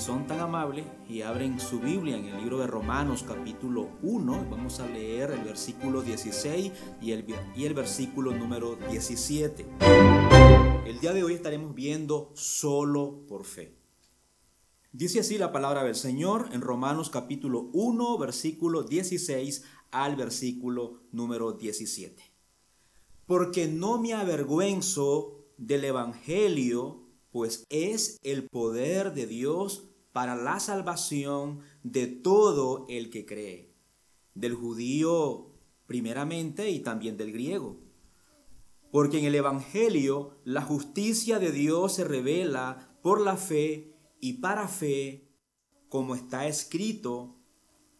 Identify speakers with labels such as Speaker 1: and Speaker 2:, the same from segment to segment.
Speaker 1: son tan amables y abren su Biblia en el libro de Romanos capítulo 1, vamos a leer el versículo 16 y el, y el versículo número 17. El día de hoy estaremos viendo solo por fe. Dice así la palabra del Señor en Romanos capítulo 1, versículo 16 al versículo número 17. Porque no me avergüenzo del Evangelio, pues es el poder de Dios para la salvación de todo el que cree, del judío primeramente y también del griego. Porque en el Evangelio la justicia de Dios se revela por la fe y para fe, como está escrito,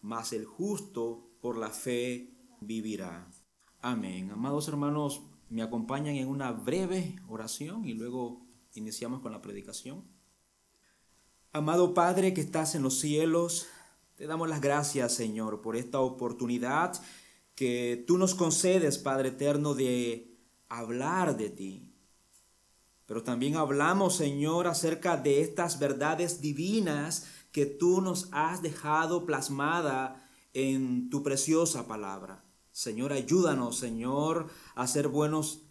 Speaker 1: mas el justo por la fe vivirá. Amén. Amados hermanos, me acompañan en una breve oración y luego iniciamos con la predicación. Amado Padre que estás en los cielos, te damos las gracias, Señor, por esta oportunidad que tú nos concedes, Padre eterno, de hablar de ti. Pero también hablamos, Señor, acerca de estas verdades divinas que tú nos has dejado plasmada en tu preciosa palabra. Señor, ayúdanos, Señor, a ser buenos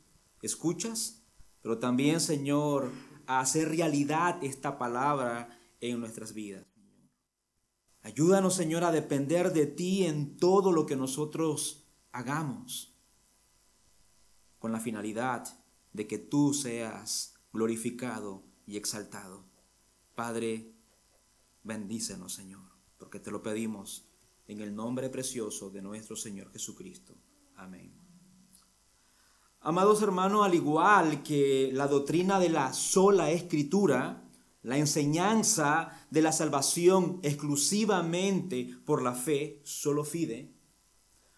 Speaker 1: escuchas, pero también, Señor, a hacer realidad esta palabra en nuestras vidas. Ayúdanos, Señor, a depender de ti en todo lo que nosotros hagamos, con la finalidad de que tú seas glorificado y exaltado. Padre, bendícenos, Señor, porque te lo pedimos en el nombre precioso de nuestro Señor Jesucristo. Amén. Amados hermanos, al igual que la doctrina de la sola escritura, la enseñanza de la salvación exclusivamente por la fe, solo fide,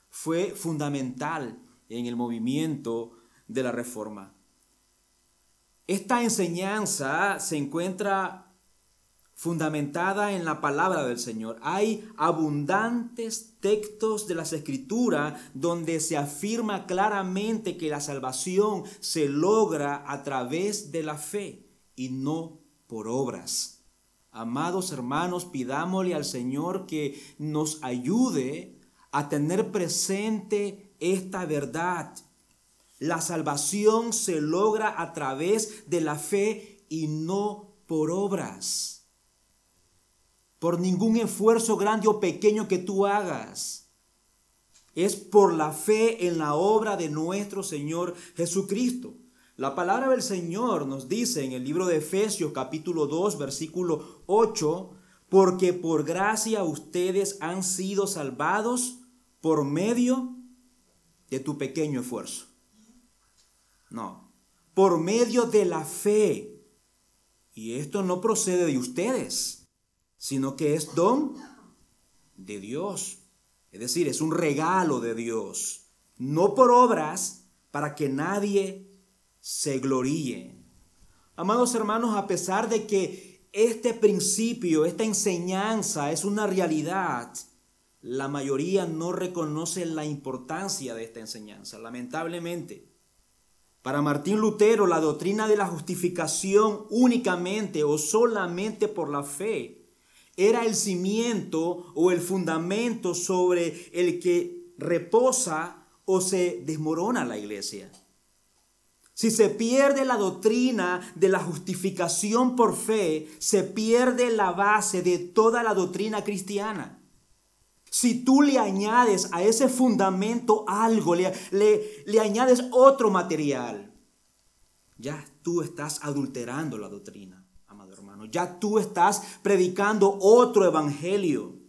Speaker 1: fue fundamental en el movimiento de la reforma. Esta enseñanza se encuentra fundamentada en la palabra del Señor. Hay abundantes textos de las escrituras donde se afirma claramente que la salvación se logra a través de la fe y no por obras. Amados hermanos, pidámosle al Señor que nos ayude a tener presente esta verdad. La salvación se logra a través de la fe y no por obras por ningún esfuerzo grande o pequeño que tú hagas. Es por la fe en la obra de nuestro Señor Jesucristo. La palabra del Señor nos dice en el libro de Efesios capítulo 2 versículo 8, porque por gracia ustedes han sido salvados por medio de tu pequeño esfuerzo. No, por medio de la fe. Y esto no procede de ustedes sino que es don de Dios. Es decir, es un regalo de Dios, no por obras para que nadie se gloríe. Amados hermanos, a pesar de que este principio, esta enseñanza es una realidad, la mayoría no reconoce la importancia de esta enseñanza, lamentablemente. Para Martín Lutero, la doctrina de la justificación únicamente o solamente por la fe era el cimiento o el fundamento sobre el que reposa o se desmorona la iglesia. Si se pierde la doctrina de la justificación por fe, se pierde la base de toda la doctrina cristiana. Si tú le añades a ese fundamento algo, le, le, añades otro material, ya tú estás adulterando la doctrina. Ya tú estás predicando otro evangelio.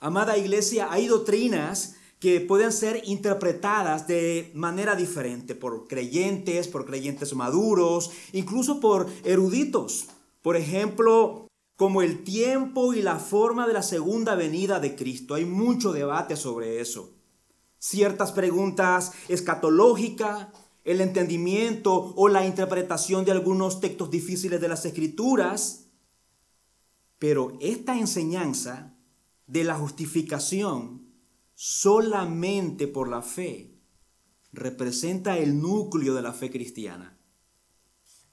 Speaker 1: Amada iglesia, hay doctrinas que pueden ser interpretadas de manera diferente por creyentes, por creyentes maduros, incluso por eruditos. Por ejemplo, como el tiempo y la forma de la segunda venida de Cristo. Hay mucho debate sobre eso. Ciertas preguntas escatológicas, el entendimiento o la interpretación de algunos textos difíciles de las escrituras, pero esta enseñanza de la justificación solamente por la fe representa el núcleo de la fe cristiana.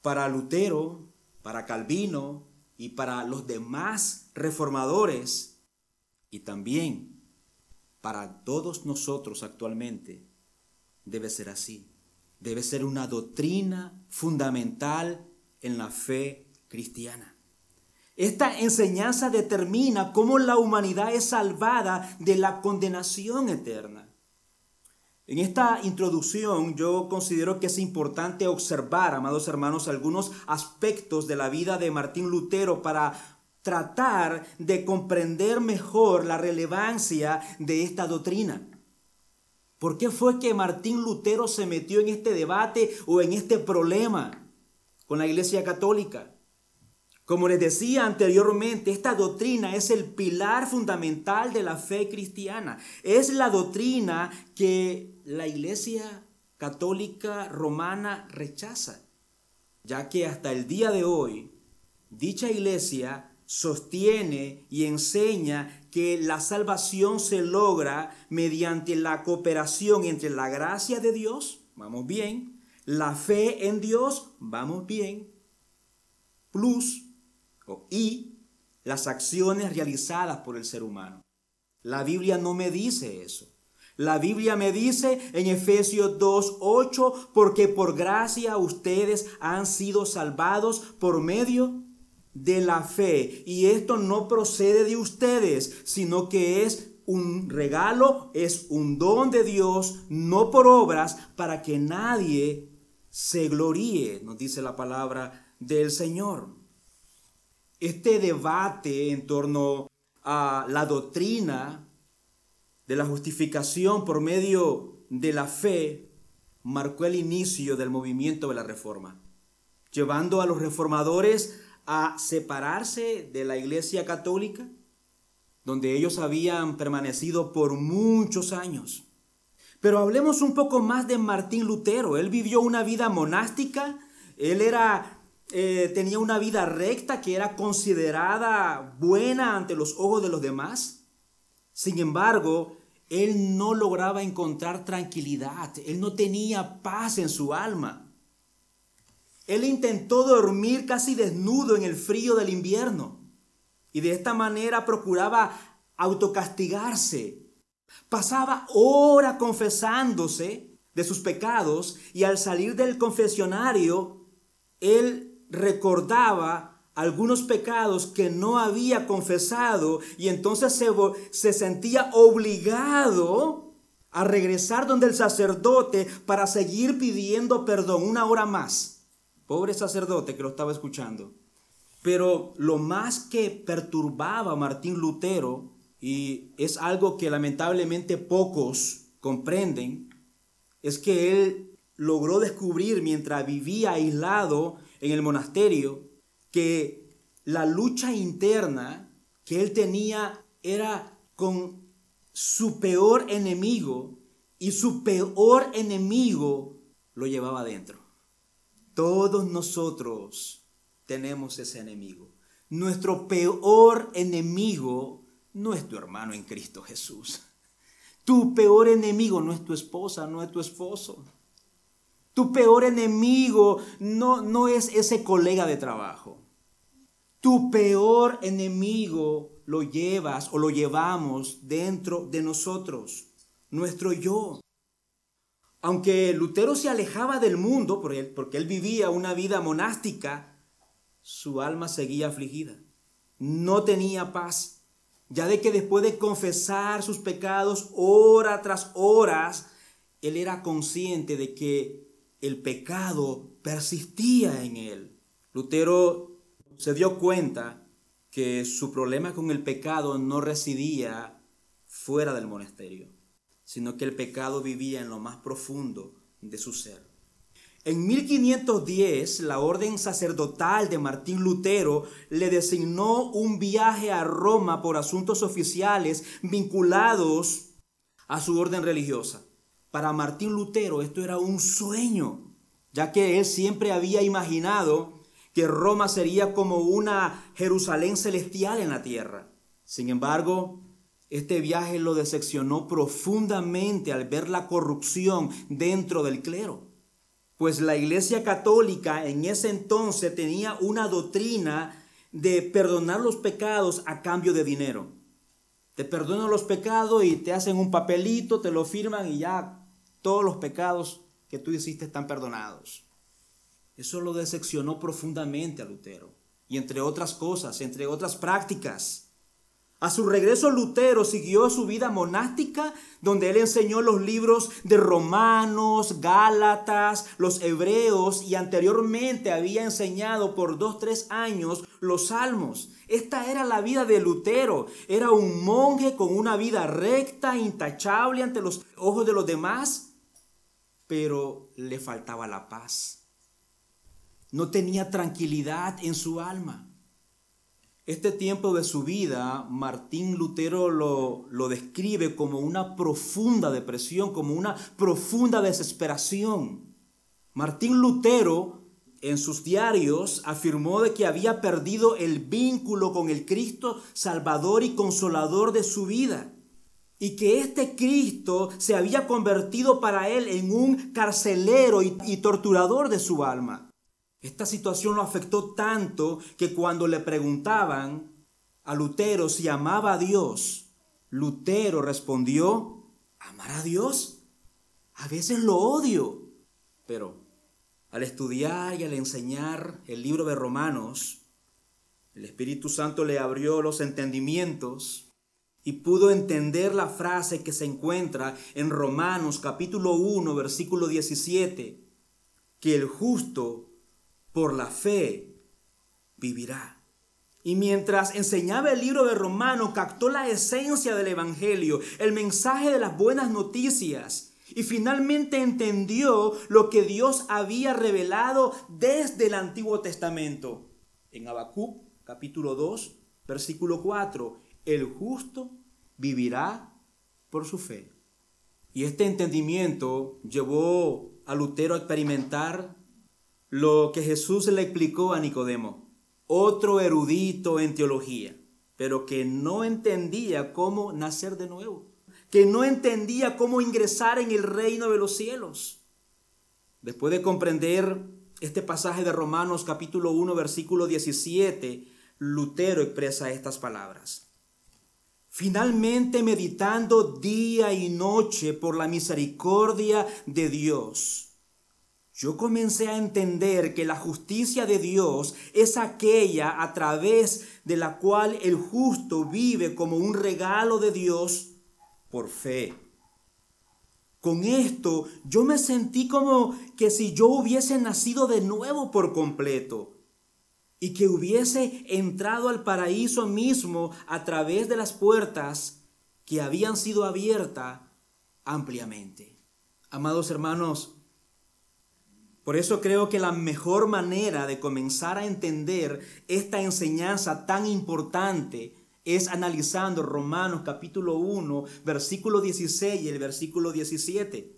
Speaker 1: Para Lutero, para Calvino y para los demás reformadores y también para todos nosotros actualmente debe ser así. Debe ser una doctrina fundamental en la fe cristiana. Esta enseñanza determina cómo la humanidad es salvada de la condenación eterna. En esta introducción yo considero que es importante observar, amados hermanos, algunos aspectos de la vida de Martín Lutero para tratar de comprender mejor la relevancia de esta doctrina. ¿Por qué fue que Martín Lutero se metió en este debate o en este problema con la Iglesia Católica? Como les decía anteriormente, esta doctrina es el pilar fundamental de la fe cristiana. Es la doctrina que la Iglesia Católica Romana rechaza, ya que hasta el día de hoy dicha iglesia sostiene y enseña que la salvación se logra mediante la cooperación entre la gracia de Dios, vamos bien, la fe en Dios, vamos bien, plus y las acciones realizadas por el ser humano. La Biblia no me dice eso. La Biblia me dice en Efesios 2.8, porque por gracia ustedes han sido salvados por medio de la fe. Y esto no procede de ustedes, sino que es un regalo, es un don de Dios, no por obras, para que nadie se gloríe, nos dice la palabra del Señor este debate en torno a la doctrina de la justificación por medio de la fe marcó el inicio del movimiento de la reforma, llevando a los reformadores a separarse de la Iglesia Católica, donde ellos habían permanecido por muchos años. Pero hablemos un poco más de Martín Lutero. Él vivió una vida monástica, él era eh, tenía una vida recta que era considerada buena ante los ojos de los demás. Sin embargo, él no lograba encontrar tranquilidad, él no tenía paz en su alma. Él intentó dormir casi desnudo en el frío del invierno y de esta manera procuraba autocastigarse. Pasaba horas confesándose de sus pecados y al salir del confesionario, él recordaba algunos pecados que no había confesado y entonces se, se, sentía obligado a regresar donde el sacerdote para seguir pidiendo perdón una hora más. Pobre sacerdote que lo estaba escuchando. Pero lo más que perturbaba a Martín Lutero, y es algo que lamentablemente pocos comprenden, es que él logró descubrir mientras vivía aislado en el monasterio que la lucha interna que él tenía era con su peor enemigo y su peor enemigo lo llevaba adentro. Todos nosotros tenemos ese enemigo. Nuestro peor enemigo no es tu hermano en Cristo Jesús. Tu peor enemigo no es tu esposa, no es tu esposo. Tu peor enemigo no, no es ese colega de trabajo. Tu peor enemigo lo llevas o lo llevamos dentro de nosotros, nuestro yo. Aunque Lutero se alejaba del mundo porque él vivía una vida monástica, su alma seguía afligida. No tenía paz, ya de que después de confesar sus pecados hora tras horas, él era consciente de que el pecado persistía en él. Lutero se dio cuenta que su problema con el pecado no residía fuera del monasterio, sino que el pecado vivía en lo más profundo de su ser. En 1510, la orden sacerdotal de Martín Lutero le designó un viaje a Roma por asuntos oficiales vinculados a su orden religiosa. Para Martín Lutero esto era un sueño, ya que él siempre había imaginado que Roma sería como una Jerusalén celestial en la tierra. Sin embargo, este viaje lo decepcionó profundamente al ver la corrupción dentro del clero. Pues la Iglesia Católica en ese entonces tenía una doctrina de perdonar los pecados a cambio de dinero. Te perdonan los pecados y te hacen un papelito, te lo firman y ya todos los pecados que tú hiciste están perdonados. Eso lo decepcionó profundamente a Lutero. Y entre otras cosas, entre otras prácticas. A su regreso Lutero siguió su vida monástica, donde él enseñó los libros de Romanos, Gálatas, los Hebreos y anteriormente había enseñado por dos, tres años los Salmos. Esta era la vida de Lutero. Era un monje con una vida recta, intachable ante los ojos de los demás, pero le faltaba la paz. No tenía tranquilidad en su alma. Este tiempo de su vida, Martín Lutero lo, lo, describe como una profunda depresión, como una profunda desesperación. Martín Lutero en sus diarios afirmó de que había perdido el vínculo con el Cristo Salvador y Consolador de su vida y que este Cristo se había convertido para él en un carcelero y, torturador de su alma. Esta situación lo afectó tanto que cuando le preguntaban a Lutero si amaba a Dios, Lutero respondió, ¿amar a Dios? A veces lo odio. Pero al estudiar y al enseñar el libro de Romanos, el Espíritu Santo le abrió los entendimientos y pudo entender la frase que se encuentra en Romanos capítulo 1, versículo 17, que el justo por la fe vivirá. Y mientras enseñaba el libro de Romanos, captó la esencia del Evangelio, el mensaje de las buenas noticias, y finalmente entendió lo que Dios había revelado desde el Antiguo Testamento. En Habacuc capítulo 2, versículo 4, el justo vivirá por su fe. Y este entendimiento llevó a Lutero a experimentar lo que Jesús le explicó a Nicodemo, otro erudito en teología, pero que no entendía cómo nacer de nuevo, que no entendía cómo ingresar en el reino de los cielos. Después de comprender este pasaje de Romanos capítulo 1 versículo 17, Lutero expresa estas palabras. Finalmente meditando día y noche por la misericordia de Dios, yo comencé a entender que la justicia de Dios es aquella a través de la cual el justo vive como un regalo de Dios por fe. Con esto yo me sentí como que si yo hubiese nacido de nuevo por completo y que hubiese entrado al paraíso mismo a través de las puertas que habían sido abiertas ampliamente. Amados hermanos, por eso creo que la mejor manera de comenzar a entender esta enseñanza tan importante es analizando Romanos capítulo 1, versículo 16 y el versículo 17.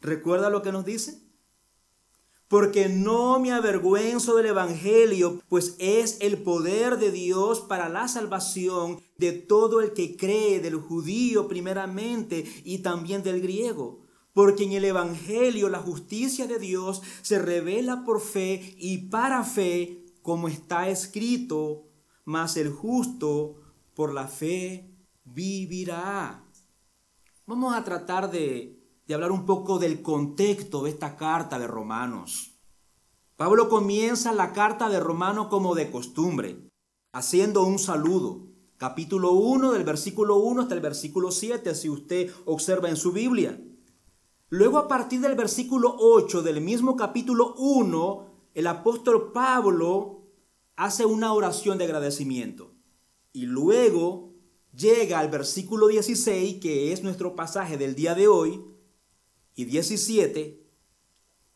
Speaker 1: ¿Recuerda lo que nos dice? Porque no me avergüenzo del Evangelio, pues es el poder de Dios para la salvación de todo el que cree, del judío primeramente y también del griego. Porque en el Evangelio la justicia de Dios se revela por fe y para fe, como está escrito, mas el justo por la fe vivirá. Vamos a tratar de de hablar un poco del contexto de esta carta de Romanos. Pablo comienza la carta de Romanos como de costumbre, haciendo un saludo. Capítulo 1 del versículo 1 hasta el versículo 7, si usted observa en su Biblia. Luego a partir del versículo 8 del mismo capítulo 1, el apóstol Pablo hace una oración de agradecimiento. Y luego llega al versículo 16, que es nuestro pasaje del día de hoy, y 17,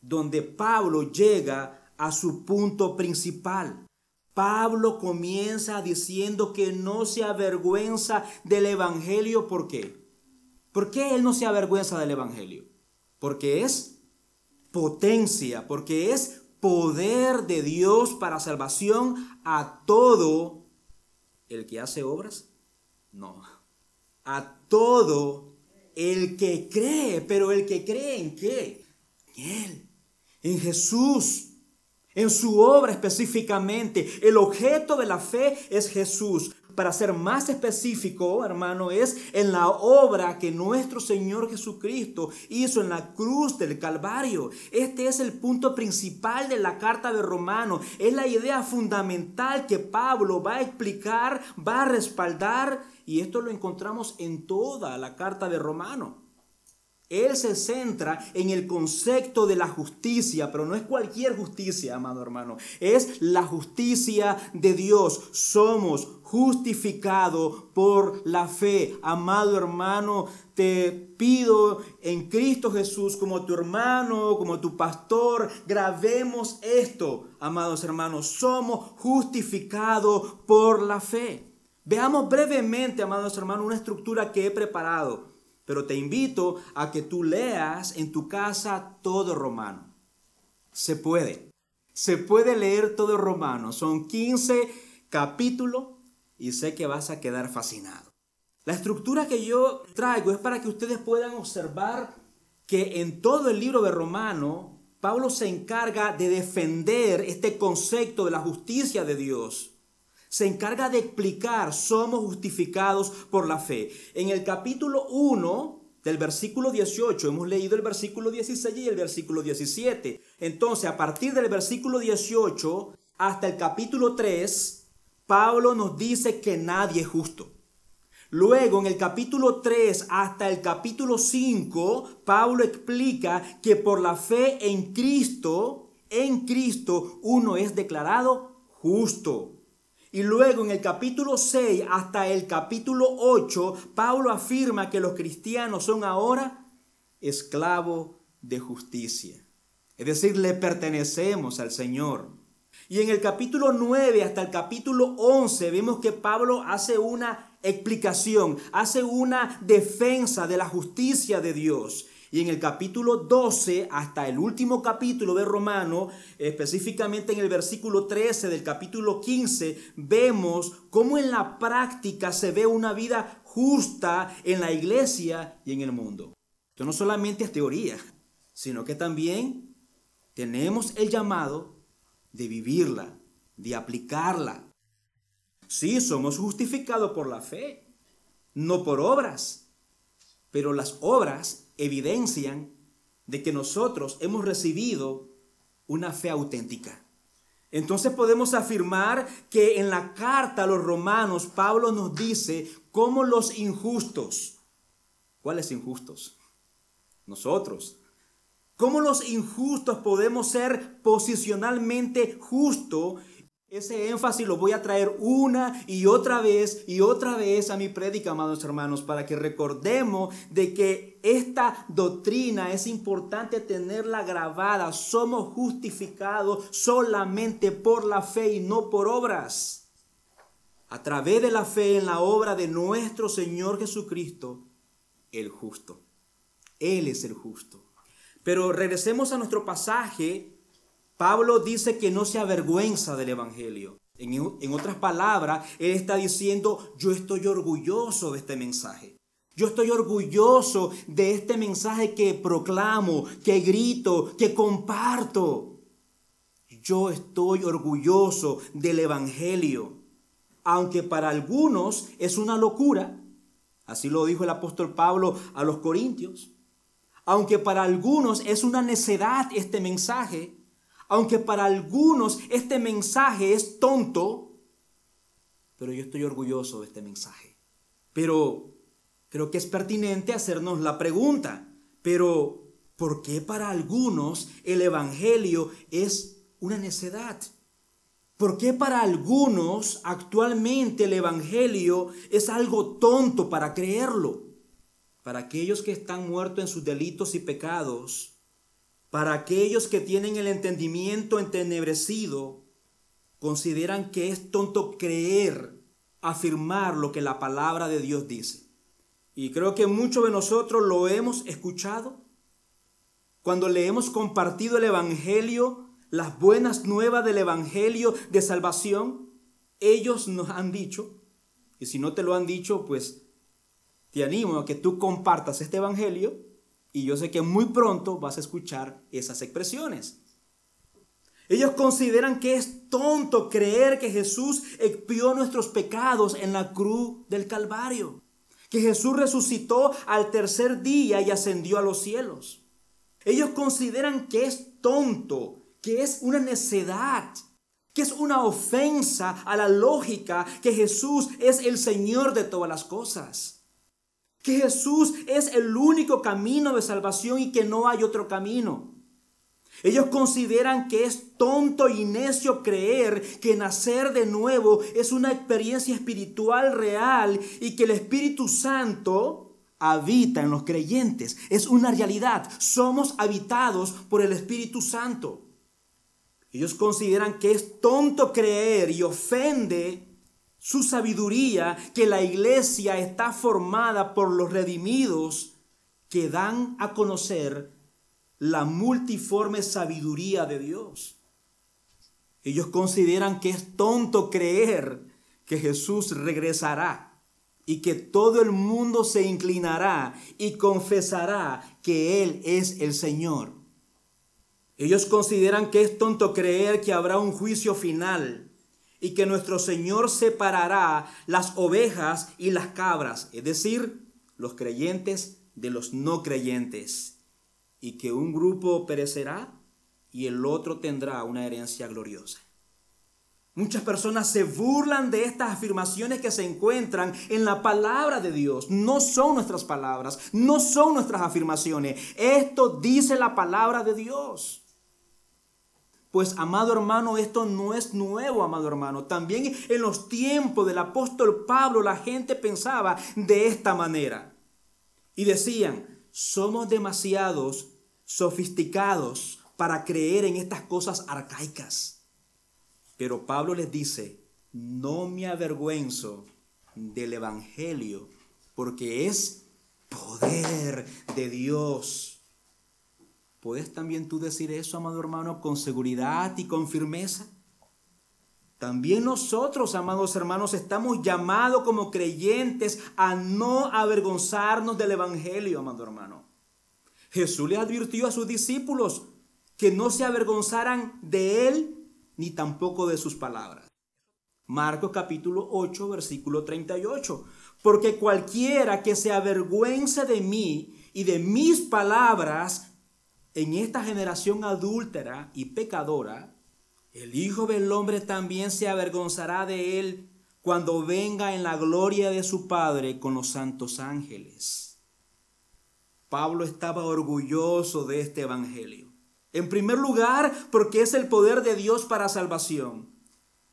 Speaker 1: donde Pablo llega a su punto principal. Pablo comienza diciendo que no se avergüenza del Evangelio. ¿Por qué? ¿Por qué él no se avergüenza del Evangelio? Porque es potencia, porque es poder de Dios para salvación a todo el que hace obras. No, a todo el que cree, pero el que cree en qué? En Él, en Jesús. en su obra específicamente. El objeto de la fe es Jesús. Para ser más específico, hermano, es en la obra que nuestro Señor Jesucristo hizo en la cruz del Calvario. Este es el punto principal de la carta de Romanos. Es la idea fundamental que Pablo va a explicar, va a respaldar, y esto lo encontramos en toda la carta de Romanos. Él se centra en el concepto de la justicia, pero no es cualquier justicia, amado hermano. Es la justicia de Dios. Somos justificados por la fe. Amado hermano, te pido en Cristo Jesús como tu hermano, como tu pastor, grabemos esto, amados hermanos. Somos justificados por la fe. Veamos brevemente, amados hermanos, una estructura que he preparado. Pero te invito a que tú leas en tu casa todo Romano. Se puede. Se puede leer todo Romano. Son 15 capítulos y sé que vas a quedar fascinado. La estructura que yo traigo es para que ustedes puedan observar que en todo el libro de Romano, Pablo se encarga de defender este concepto de la justicia de Dios se encarga de explicar, somos justificados por la fe. En el capítulo 1 del versículo 18, hemos leído el versículo 16 y el versículo 17. Entonces, a partir del versículo 18 hasta el capítulo 3, Pablo nos dice que nadie es justo. Luego, en el capítulo 3 hasta el capítulo 5, Pablo explica que por la fe en Cristo, en Cristo, uno es declarado justo. Y luego en el capítulo 6 hasta el capítulo 8, Pablo afirma que los cristianos son ahora esclavos de justicia. Es decir, le pertenecemos al Señor. Y en el capítulo 9 hasta el capítulo 11 vemos que Pablo hace una explicación, hace una defensa de la justicia de Dios. Y en el capítulo 12 hasta el último capítulo de Romano, específicamente en el versículo 13 del capítulo 15, vemos cómo en la práctica se ve una vida justa en la iglesia y en el mundo. Esto no solamente es teoría, sino que también tenemos el llamado de vivirla, de aplicarla. Sí, somos justificados por la fe, no por obras, pero las obras evidencian de que nosotros hemos recibido una fe auténtica. Entonces podemos afirmar que en la carta a los romanos Pablo nos dice cómo los injustos, ¿cuáles injustos? Nosotros. ¿Cómo los injustos podemos ser posicionalmente justos ese énfasis lo voy a traer una y otra vez y otra vez a mi prédica, amados hermanos, para que recordemos de que esta doctrina es importante tenerla grabada. Somos justificados solamente por la fe y no por obras. A través de la fe en la obra de nuestro Señor Jesucristo, el justo. Él es el justo. Pero regresemos a nuestro pasaje Pablo dice que no se avergüenza del Evangelio. En, otras palabras, él está diciendo, yo estoy orgulloso de este mensaje. Yo estoy orgulloso de este mensaje que proclamo, que grito, que comparto. Yo estoy orgulloso del Evangelio. Aunque para algunos es una locura, así lo dijo el apóstol Pablo a los Corintios, aunque para algunos es una necedad este mensaje, aunque para algunos este mensaje es tonto, pero yo estoy orgulloso de este mensaje. Pero creo que es pertinente hacernos la pregunta, pero ¿por qué para algunos el Evangelio es una necedad? ¿Por qué para algunos actualmente el Evangelio es algo tonto para creerlo? Para aquellos que están muertos en sus delitos y pecados, para aquellos que tienen el entendimiento entenebrecido, consideran que es tonto creer, afirmar lo que la palabra de Dios dice. Y creo que muchos de nosotros lo hemos escuchado. Cuando le hemos compartido el Evangelio, las buenas nuevas del Evangelio de salvación, ellos nos han dicho, y si no te lo han dicho, pues te animo a que tú compartas este Evangelio y yo sé que muy pronto vas a escuchar esas expresiones. Ellos consideran que es tonto creer que Jesús expió nuestros pecados en la cruz del Calvario, que Jesús resucitó al tercer día y ascendió a los cielos. Ellos consideran que es tonto, que es una necedad, que es una ofensa a la lógica que Jesús es el Señor de todas las cosas, que Jesús es el único camino de salvación y que no hay otro camino. Ellos consideran que es tonto y necio creer que nacer de nuevo es una experiencia espiritual real y que el Espíritu Santo habita en los creyentes. Es una realidad. Somos habitados por el Espíritu Santo. Ellos consideran que es tonto creer y ofende su sabiduría que la iglesia está formada por los redimidos que dan a conocer la multiforme sabiduría de Dios. Ellos consideran que es tonto creer que Jesús regresará y que todo el mundo se inclinará y confesará que Él es el Señor. Ellos consideran que es tonto creer que habrá un juicio final y que nuestro Señor separará las ovejas y las cabras, es decir, los creyentes de los no creyentes y que un grupo perecerá y el otro tendrá una herencia gloriosa. Muchas personas se burlan de estas afirmaciones que se encuentran en la palabra de Dios. No son nuestras palabras, no son nuestras afirmaciones. Esto dice la palabra de Dios. Pues, amado hermano, esto no es nuevo, amado hermano. También en los tiempos del apóstol Pablo la gente pensaba de esta manera. Y decían, somos demasiados sofisticados para creer en estas cosas arcaicas. Pero Pablo les dice, no me avergüenzo del Evangelio, porque es poder de Dios. ¿Puedes también tú decir eso, amado hermano, con seguridad y con firmeza? También nosotros, amados hermanos, estamos llamados como creyentes a no avergonzarnos del Evangelio, amado hermano. Jesús le advirtió a sus discípulos que no se avergonzaran de él ni tampoco de sus palabras. Marcos capítulo 8, versículo 38. Porque cualquiera que se avergüence de mí y de mis palabras en esta generación adúltera y pecadora, el Hijo del Hombre también se avergonzará de él cuando venga en la gloria de su Padre con los santos ángeles. Pablo estaba orgulloso de este Evangelio. En primer lugar, porque es el poder de Dios para salvación.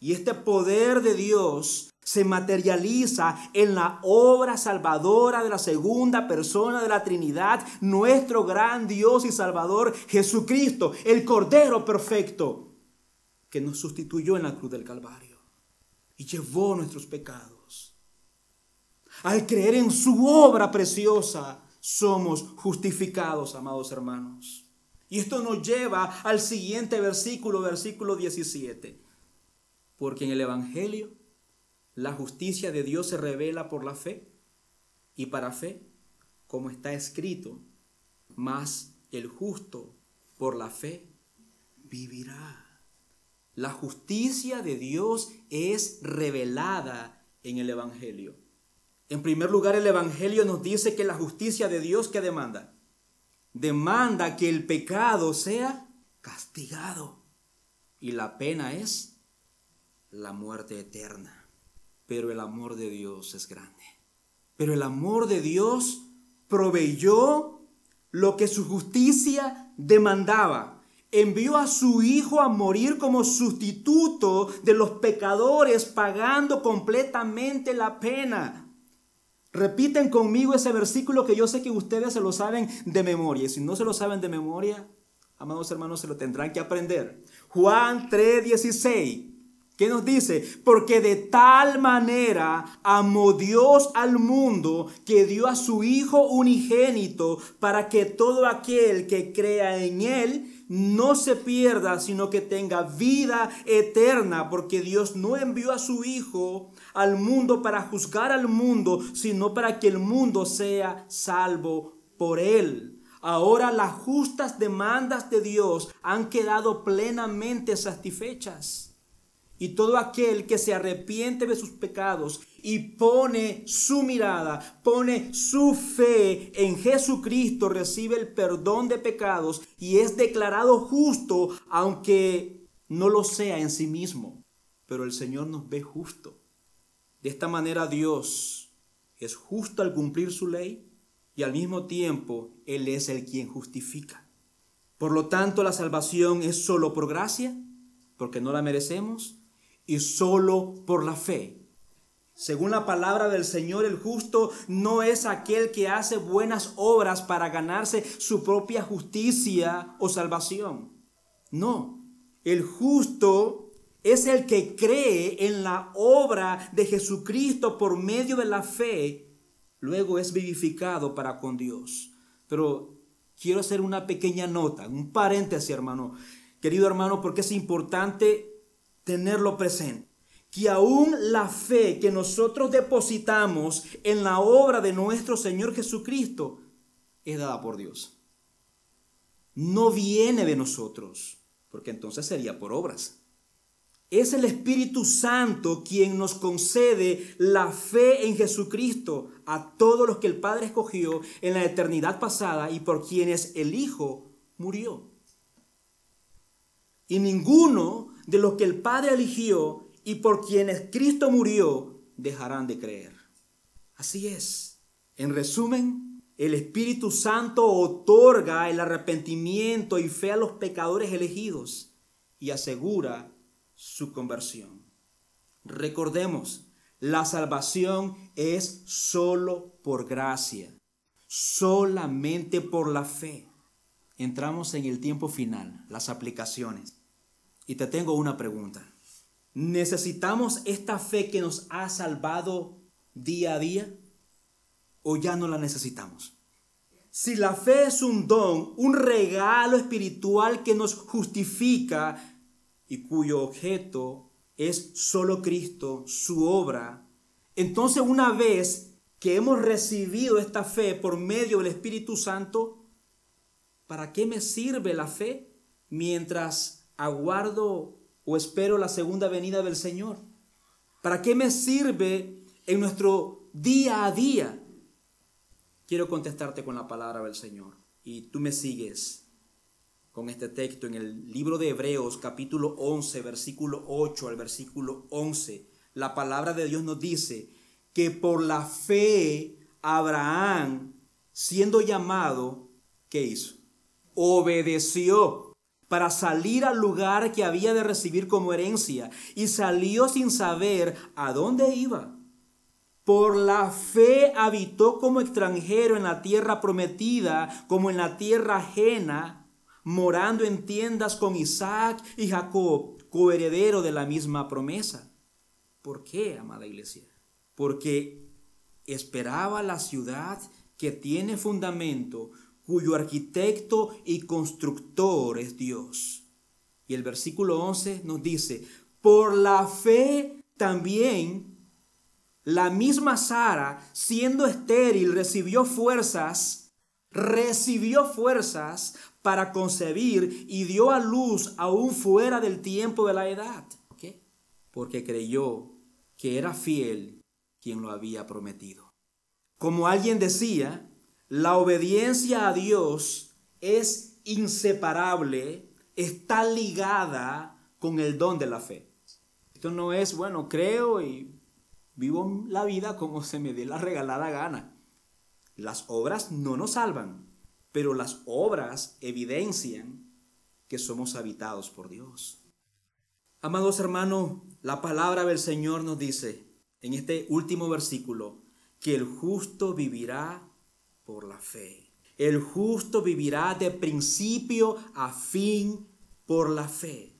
Speaker 1: Y este poder de Dios se materializa en la obra salvadora de la segunda persona de la Trinidad, nuestro gran Dios y Salvador Jesucristo, el Cordero perfecto, que nos sustituyó en la cruz del Calvario y llevó nuestros pecados. Al creer en su obra preciosa, somos justificados, amados hermanos. Y esto nos lleva al siguiente versículo, versículo 17. Porque en el Evangelio la justicia de Dios se revela por la fe y para fe, como está escrito, mas el justo por la fe vivirá. La justicia de Dios es revelada en el Evangelio. En primer lugar, el Evangelio nos dice que la justicia de Dios que demanda. Demanda que el pecado sea castigado. Y la pena es la muerte eterna. Pero el amor de Dios es grande. Pero el amor de Dios proveyó lo que su justicia demandaba. Envió a su Hijo a morir como sustituto de los pecadores, pagando completamente la pena. Repiten conmigo ese versículo que yo sé que ustedes se lo saben de memoria. Y si no se lo saben de memoria, amados hermanos, se lo tendrán que aprender. Juan 3:16. ¿Qué nos dice? Porque de tal manera amó Dios al mundo que dio a su Hijo unigénito para que todo aquel que crea en Él no se pierda, sino que tenga vida eterna, porque Dios no envió a su Hijo al mundo para juzgar al mundo, sino para que el mundo sea salvo por Él. ahora las justas demandas de Dios han quedado plenamente satisfechas. Y todo aquel que se arrepiente de sus pecados y pone su mirada, pone su fe en Jesucristo, recibe el perdón de pecados y es declarado justo, aunque no lo sea en sí mismo. Pero el Señor nos ve justo. De esta manera Dios es justo al cumplir su ley y al mismo tiempo Él es el quien justifica. Por lo tanto, la salvación es solo por gracia, porque no la merecemos, y solo por la fe. Según la palabra del Señor, el justo no es aquel que hace buenas obras para ganarse su propia justicia o salvación. No, el justo es el que cree en la obra de Jesucristo por medio de la fe, luego es vivificado para con Dios. Pero quiero hacer una pequeña nota, un paréntesis, hermano. Querido hermano, porque es importante tenerlo presente. Que aún la fe que nosotros depositamos en la obra de nuestro Señor Jesucristo es dada por Dios. No viene de nosotros, porque entonces sería por obras. Es el Espíritu Santo quien nos concede la fe en Jesucristo a todos los que el Padre escogió en la eternidad pasada y por quienes el Hijo murió. Y ninguno de los que el Padre eligió y por quienes Cristo murió, dejarán de creer. Así es. En resumen, el Espíritu Santo otorga el arrepentimiento y fe a los pecadores elegidos y asegura su conversión. Recordemos, la salvación es solo por gracia, solamente por la fe. Entramos en el tiempo final, las aplicaciones. Y te tengo una pregunta. ¿Necesitamos esta fe que nos ha salvado día a día o ya no la necesitamos? Si la fe es un don, un regalo espiritual que nos justifica y cuyo objeto es solo Cristo, su obra, entonces una vez que hemos recibido esta fe por medio del Espíritu Santo, ¿para qué me sirve la fe mientras aguardo o espero la segunda venida del Señor? ¿Para qué me sirve en nuestro día a día? Quiero contestarte con la palabra del Señor y tú me sigues con este texto en el libro de Hebreos capítulo 11 versículo 8 al versículo 11. La palabra de Dios nos dice que por la fe Abraham, siendo llamado, ¿qué hizo? Obedeció para salir al lugar que había de recibir como herencia, y salió sin saber a dónde iba. Por la fe habitó como extranjero en la tierra prometida, como en la tierra ajena, morando en tiendas con Isaac y Jacob, coheredero de la misma promesa. ¿Por qué, amada iglesia? Porque esperaba la ciudad que tiene fundamento, cuyo arquitecto y constructor es Dios. Y el versículo 11 nos dice, por la fe también la misma Sara, siendo estéril, recibió fuerzas, recibió fuerzas para concebir y dio a luz aún fuera del tiempo de la edad. qué? Porque creyó que era fiel quien lo había prometido. Como alguien decía, la obediencia a Dios es inseparable, está ligada con el don de la fe. Esto no es, bueno, creo y vivo la vida como se me dé la regalada gana. Las obras no nos salvan, pero las obras evidencian que somos habitados por Dios. Amados hermanos, la palabra del Señor nos dice en este último versículo que el justo vivirá por la fe. El justo vivirá de principio a fin por la fe.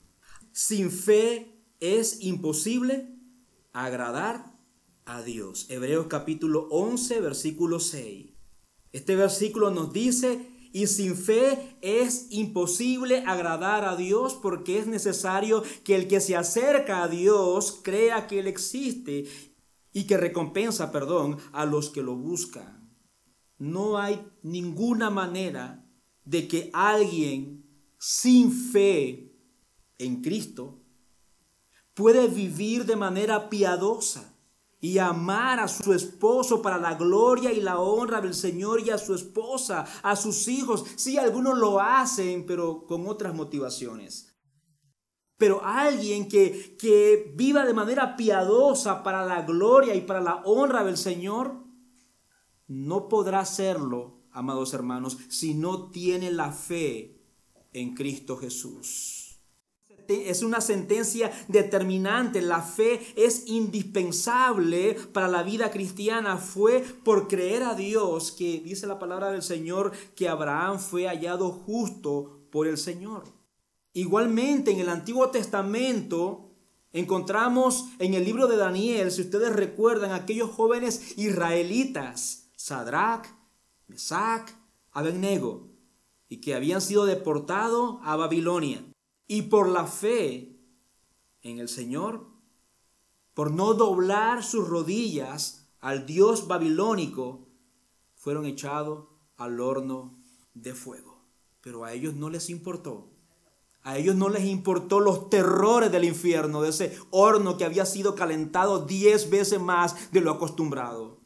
Speaker 1: Sin fe es imposible agradar a Dios. Hebreos capítulo 11, versículo 6. Este versículo nos dice, y sin fe es imposible agradar a Dios porque es necesario que el que se acerca a Dios crea que Él existe y que recompensa, perdón, a los que lo buscan. No hay ninguna manera de que alguien sin fe en Cristo puede vivir de manera piadosa y amar a su esposo para la gloria y la honra del Señor y a su esposa, a sus hijos. Sí, algunos lo hacen, pero con otras motivaciones. Pero alguien que, que viva de manera piadosa para la gloria y para la honra del Señor, no podrá hacerlo, amados hermanos, si no tiene la fe en Cristo Jesús es una sentencia determinante. La fe es indispensable para la vida cristiana. Fue por creer a Dios que dice la palabra del Señor que Abraham fue hallado justo por el Señor. Igualmente en el Antiguo Testamento encontramos en el libro de Daniel, si ustedes recuerdan, aquellos jóvenes israelitas, Sadrach, Mesach, Abednego, y que habían sido deportados a Babilonia. Y por la fe en el Señor, por no doblar sus rodillas al Dios babilónico, fueron echados al horno de fuego. Pero a ellos no les importó. A ellos no les importó los terrores del infierno, de ese horno que había sido calentado diez veces más de lo acostumbrado.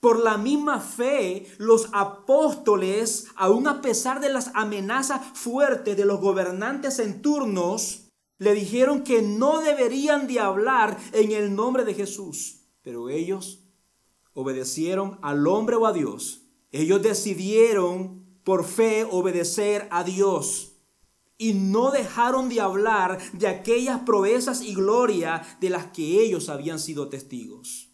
Speaker 1: Por la misma fe, los apóstoles, aun a pesar de las amenazas fuertes de los gobernantes en turnos, le dijeron que no deberían de hablar en el nombre de Jesús. Pero ellos obedecieron al hombre o a Dios. Ellos decidieron por fe obedecer a Dios y no dejaron de hablar de aquellas proezas y gloria de las que ellos habían sido testigos.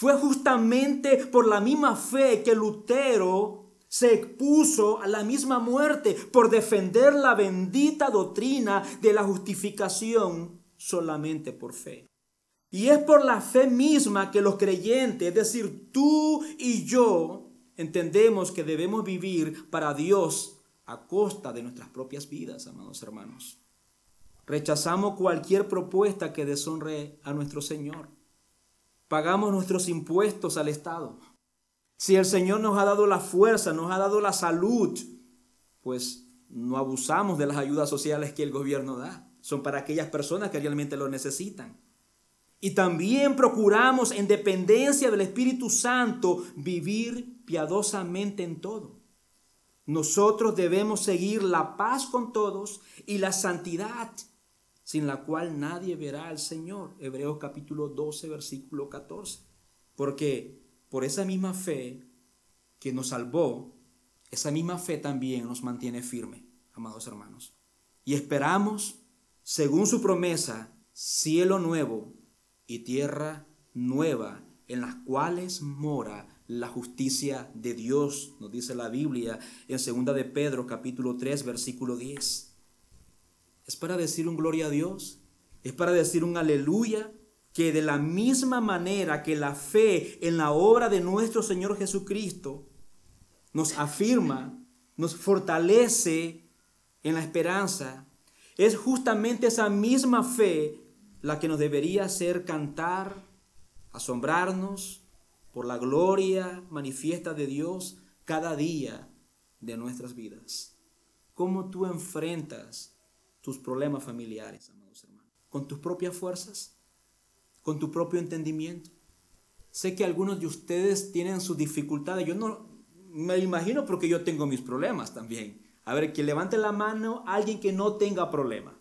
Speaker 1: Fue justamente por la misma fe que Lutero se expuso a la misma muerte por defender la bendita doctrina de la justificación solamente por fe. Y es por la fe misma que los creyentes, es decir, tú y yo, entendemos que debemos vivir para Dios a costa de nuestras propias vidas, amados hermanos. Rechazamos cualquier propuesta que deshonre a nuestro Señor pagamos nuestros impuestos al Estado. Si el Señor nos ha dado la fuerza, nos ha dado la salud, pues no abusamos de las ayudas sociales que el gobierno da. Son para aquellas personas que realmente lo necesitan. Y también procuramos en dependencia del Espíritu Santo vivir piadosamente en todo. Nosotros debemos seguir la paz con todos y la santidad sin la cual nadie verá al Señor. Hebreos capítulo 12, versículo 14. Porque por esa misma fe que nos salvó, esa misma fe también nos mantiene firme, amados hermanos. Y esperamos, según su promesa, cielo nuevo y tierra nueva, en las cuales mora la justicia de Dios, nos dice la Biblia en 2 de Pedro capítulo 3 versículo 10 es para decir un gloria a Dios, es para decir un aleluya, que de la misma manera que la fe en la obra de nuestro Señor Jesucristo nos afirma, nos fortalece en la esperanza, es justamente esa misma fe la que nos debería hacer cantar, asombrarnos por la gloria manifiesta de Dios cada día de nuestras vidas. ¿Cómo tú enfrentas tus problemas familiares, amados hermanos, con tus propias fuerzas, con tu propio entendimiento. Sé que algunos de ustedes tienen sus dificultades. Yo no me imagino porque yo tengo mis problemas también. A ver, que levante la mano alguien que no tenga problema.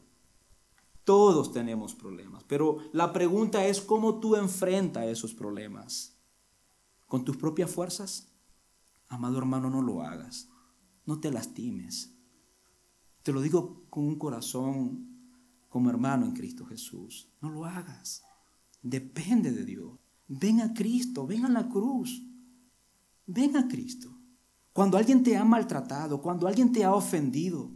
Speaker 1: Todos tenemos problemas, pero la pregunta es cómo tú enfrentas esos problemas. ¿Con tus propias fuerzas? Amado hermano, no lo hagas. No te lastimes. Te lo digo con un corazón como hermano en Cristo Jesús. No lo hagas. Depende de Dios. Ven a Cristo, ven a la cruz. Ven a Cristo. Cuando alguien te ha maltratado, cuando alguien te ha ofendido,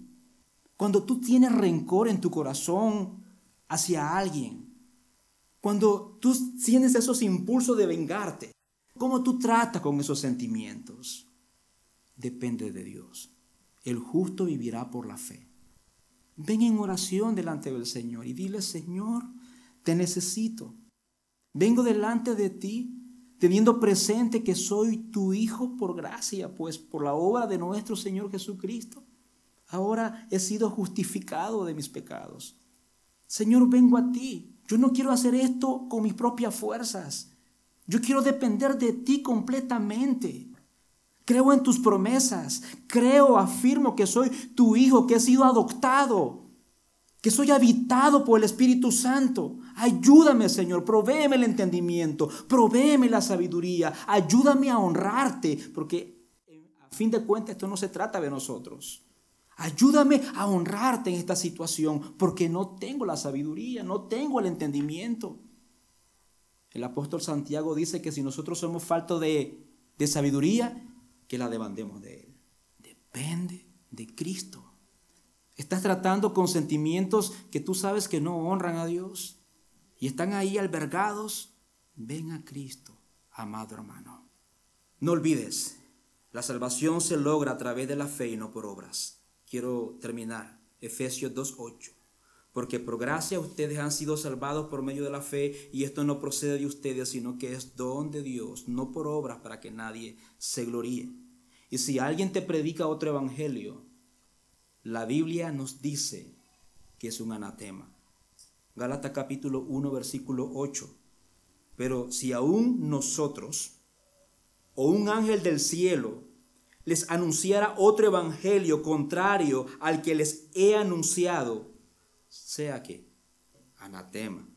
Speaker 1: cuando tú tienes rencor en tu corazón hacia alguien, cuando tú tienes esos impulsos de vengarte, ¿cómo tú tratas con esos sentimientos? Depende de Dios. El justo vivirá por la fe. Ven en oración delante del Señor y dile, Señor, te necesito. Vengo delante de ti teniendo presente que soy tu hijo por gracia, pues por la obra de nuestro Señor Jesucristo. Ahora he sido justificado de mis pecados. Señor, vengo a ti. Yo no quiero hacer esto con mis propias fuerzas. Yo quiero depender de ti completamente. Creo en tus promesas. Creo, afirmo que soy tu hijo, que he sido adoptado, que soy habitado por el Espíritu Santo. Ayúdame, Señor, provéeme el entendimiento, provéeme la sabiduría, ayúdame a honrarte, porque a fin de cuentas esto no se trata de nosotros. Ayúdame a honrarte en esta situación, porque no tengo la sabiduría, no tengo el entendimiento. El apóstol Santiago dice que si nosotros somos faltos de, de sabiduría, que la demandemos de Él. Depende de Cristo. Estás tratando con sentimientos que tú sabes que no honran a Dios y están ahí albergados. Ven a Cristo, amado hermano. No olvides, la salvación se logra a través de la fe y no por obras. Quiero terminar. Efesios 2.8 porque por gracia ustedes han sido salvados por medio de la fe y esto no procede de ustedes, sino que es don de Dios, no por obras para que nadie se gloríe. Y si alguien te predica otro evangelio, la Biblia nos dice que es un anatema. Gálatas capítulo 1 versículo 8. Pero si aún nosotros o un ángel del cielo les anunciara otro evangelio contrario al que les he anunciado, sea que anatema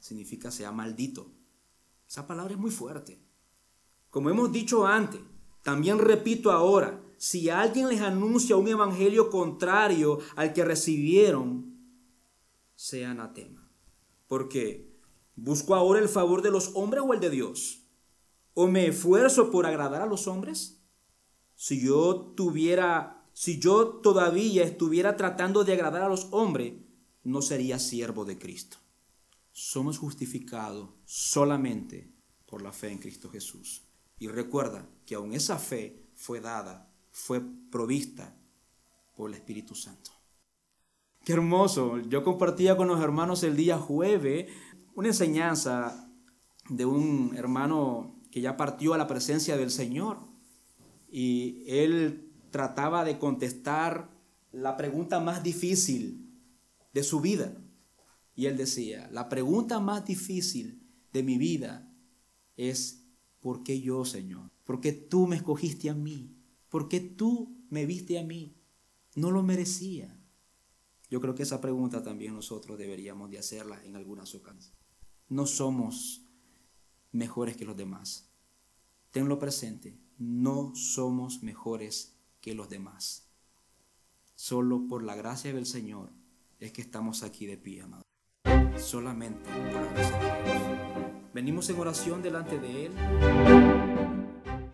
Speaker 1: significa sea maldito. Esa palabra es muy fuerte. Como hemos dicho antes, también repito ahora, si alguien les anuncia un evangelio contrario al que recibieron, sea anatema. Porque busco ahora el favor de los hombres o el de Dios. ¿O me esfuerzo por agradar a los hombres? Si yo tuviera si yo todavía estuviera tratando de agradar a los hombres, no sería siervo de Cristo. Somos justificados solamente por la fe en Cristo Jesús. Y recuerda que aún esa fe fue dada, fue provista por el Espíritu Santo. Qué hermoso. Yo compartía con los hermanos el día jueves una enseñanza de un hermano que ya partió a la presencia del Señor. Y él trataba de contestar la pregunta más difícil de su vida. Y él decía, la pregunta más difícil de mi vida es, ¿por qué yo, Señor? ¿Por qué tú me escogiste a mí? ¿Por qué tú me viste a mí? No lo merecía. Yo creo que esa pregunta también nosotros deberíamos de hacerla en algunas ocasiones. No somos mejores que los demás. Tenlo presente, no somos mejores que los demás. Solo por la gracia del Señor es que estamos aquí de pie, amado. Solamente por. Venimos en oración delante de Él.